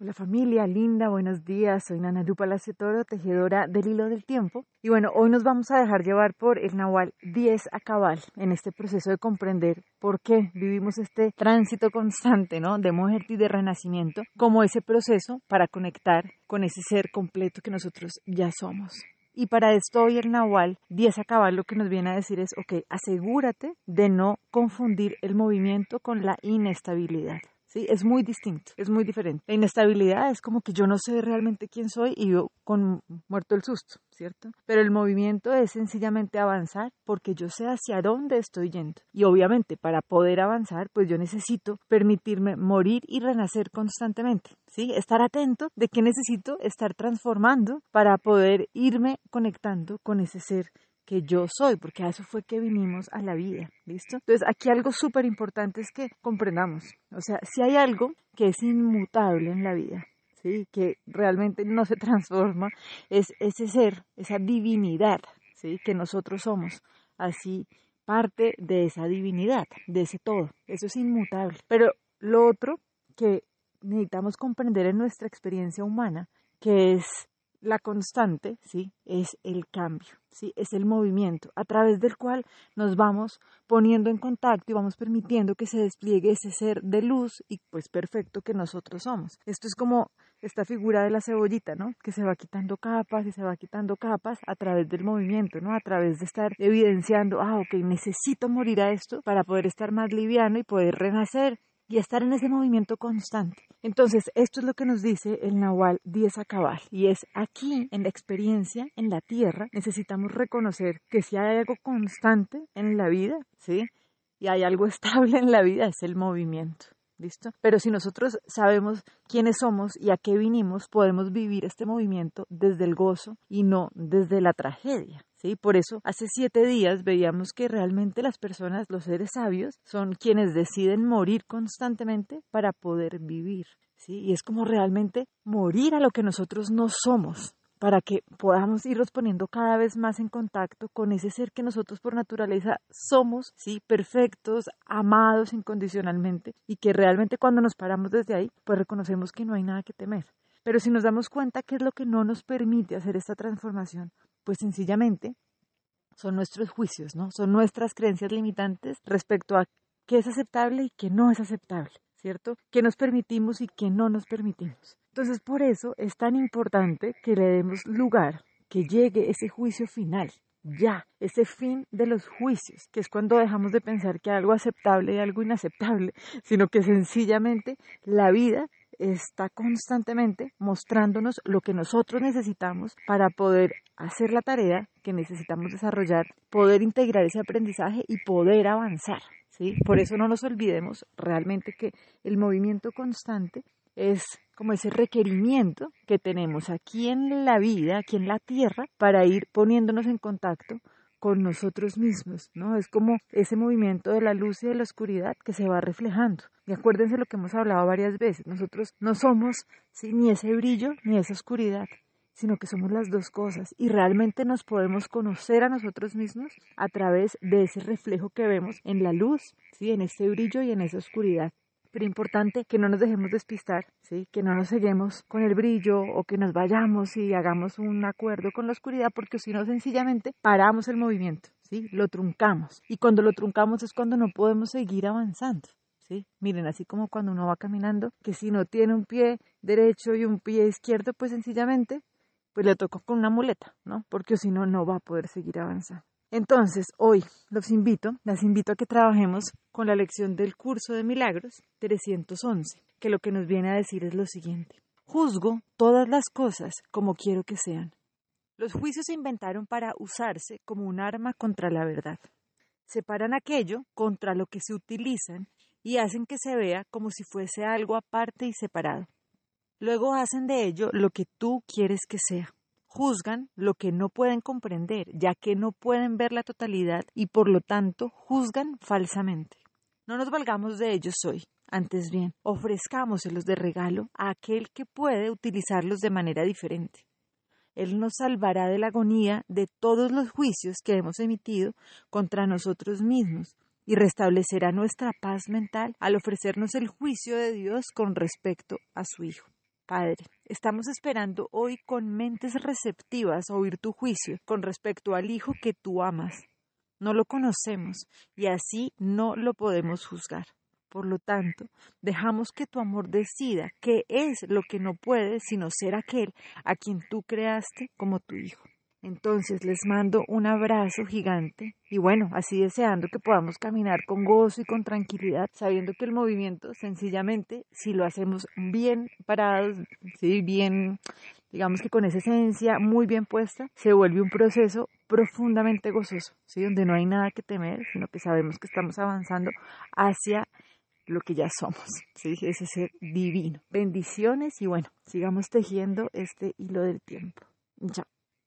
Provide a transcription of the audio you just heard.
Hola familia, linda, buenos días. Soy Nana Palacio Toro, tejedora del hilo del tiempo. Y bueno, hoy nos vamos a dejar llevar por el Nahual 10 a cabal en este proceso de comprender por qué vivimos este tránsito constante, ¿no? De muerte y de renacimiento, como ese proceso para conectar con ese ser completo que nosotros ya somos. Y para esto hoy el Nahual 10 a cabal lo que nos viene a decir es, ok, asegúrate de no confundir el movimiento con la inestabilidad. ¿Sí? Es muy distinto, es muy diferente. La inestabilidad es como que yo no sé realmente quién soy y yo con muerto el susto, ¿cierto? Pero el movimiento es sencillamente avanzar porque yo sé hacia dónde estoy yendo. Y obviamente para poder avanzar, pues yo necesito permitirme morir y renacer constantemente, ¿sí? Estar atento de que necesito estar transformando para poder irme conectando con ese ser que yo soy, porque a eso fue que vinimos a la vida, ¿listo? Entonces, aquí algo súper importante es que comprendamos, o sea, si hay algo que es inmutable en la vida, ¿sí? Que realmente no se transforma, es ese ser, esa divinidad, ¿sí? Que nosotros somos, así parte de esa divinidad, de ese todo, eso es inmutable. Pero lo otro que necesitamos comprender en nuestra experiencia humana, que es la constante, ¿sí? Es el cambio, ¿sí? Es el movimiento a través del cual nos vamos poniendo en contacto y vamos permitiendo que se despliegue ese ser de luz y pues perfecto que nosotros somos. Esto es como esta figura de la cebollita, ¿no? Que se va quitando capas y se va quitando capas a través del movimiento, ¿no? A través de estar evidenciando, ah, ok, necesito morir a esto para poder estar más liviano y poder renacer y estar en ese movimiento constante. Entonces, esto es lo que nos dice el Nahual 10 a cabal, y es aquí, en la experiencia, en la tierra, necesitamos reconocer que si hay algo constante en la vida, ¿sí? Y hay algo estable en la vida, es el movimiento. ¿Listo? Pero si nosotros sabemos quiénes somos y a qué vinimos, podemos vivir este movimiento desde el gozo y no desde la tragedia. ¿Sí? Por eso, hace siete días veíamos que realmente las personas, los seres sabios, son quienes deciden morir constantemente para poder vivir. ¿sí? Y es como realmente morir a lo que nosotros no somos para que podamos irnos poniendo cada vez más en contacto con ese ser que nosotros por naturaleza somos, sí, perfectos, amados incondicionalmente y que realmente cuando nos paramos desde ahí, pues reconocemos que no hay nada que temer. Pero si nos damos cuenta qué es lo que no nos permite hacer esta transformación, pues sencillamente son nuestros juicios, ¿no? Son nuestras creencias limitantes respecto a qué es aceptable y qué no es aceptable, ¿cierto? ¿Qué nos permitimos y qué no nos permitimos? Entonces, por eso es tan importante que le demos lugar, que llegue ese juicio final, ya, ese fin de los juicios, que es cuando dejamos de pensar que algo aceptable y algo inaceptable, sino que sencillamente la vida está constantemente mostrándonos lo que nosotros necesitamos para poder hacer la tarea que necesitamos desarrollar, poder integrar ese aprendizaje y poder avanzar. ¿sí? Por eso no nos olvidemos realmente que el movimiento constante es como ese requerimiento que tenemos aquí en la vida, aquí en la tierra, para ir poniéndonos en contacto con nosotros mismos, ¿no? Es como ese movimiento de la luz y de la oscuridad que se va reflejando. Y acuérdense lo que hemos hablado varias veces, nosotros no somos ni ese brillo ni esa oscuridad, sino que somos las dos cosas y realmente nos podemos conocer a nosotros mismos a través de ese reflejo que vemos en la luz, ¿sí? en ese brillo y en esa oscuridad pero importante que no nos dejemos despistar, ¿sí? que no nos seguimos con el brillo o que nos vayamos y hagamos un acuerdo con la oscuridad, porque si no, sencillamente paramos el movimiento, ¿sí? lo truncamos. Y cuando lo truncamos es cuando no podemos seguir avanzando. ¿Sí? Miren, así como cuando uno va caminando, que si no tiene un pie derecho y un pie izquierdo, pues sencillamente, pues le tocó con una muleta, ¿no? Porque si no, no va a poder seguir avanzando. Entonces, hoy los invito, las invito a que trabajemos con la lección del curso de milagros 311, que lo que nos viene a decir es lo siguiente. Juzgo todas las cosas como quiero que sean. Los juicios se inventaron para usarse como un arma contra la verdad. Separan aquello contra lo que se utilizan y hacen que se vea como si fuese algo aparte y separado. Luego hacen de ello lo que tú quieres que sea juzgan lo que no pueden comprender, ya que no pueden ver la totalidad y por lo tanto juzgan falsamente. No nos valgamos de ellos hoy, antes bien, ofrezcámoselos de regalo a aquel que puede utilizarlos de manera diferente. Él nos salvará de la agonía de todos los juicios que hemos emitido contra nosotros mismos y restablecerá nuestra paz mental al ofrecernos el juicio de Dios con respecto a su Hijo. Padre, estamos esperando hoy con mentes receptivas oír tu juicio con respecto al Hijo que tú amas. No lo conocemos y así no lo podemos juzgar. Por lo tanto, dejamos que tu amor decida qué es lo que no puede sino ser aquel a quien tú creaste como tu Hijo. Entonces les mando un abrazo gigante y bueno, así deseando que podamos caminar con gozo y con tranquilidad, sabiendo que el movimiento sencillamente, si lo hacemos bien parados, ¿sí? bien, digamos que con esa esencia muy bien puesta, se vuelve un proceso profundamente gozoso, ¿sí? donde no hay nada que temer, sino que sabemos que estamos avanzando hacia lo que ya somos, ¿sí? ese ser divino. Bendiciones y bueno, sigamos tejiendo este hilo del tiempo. Chao.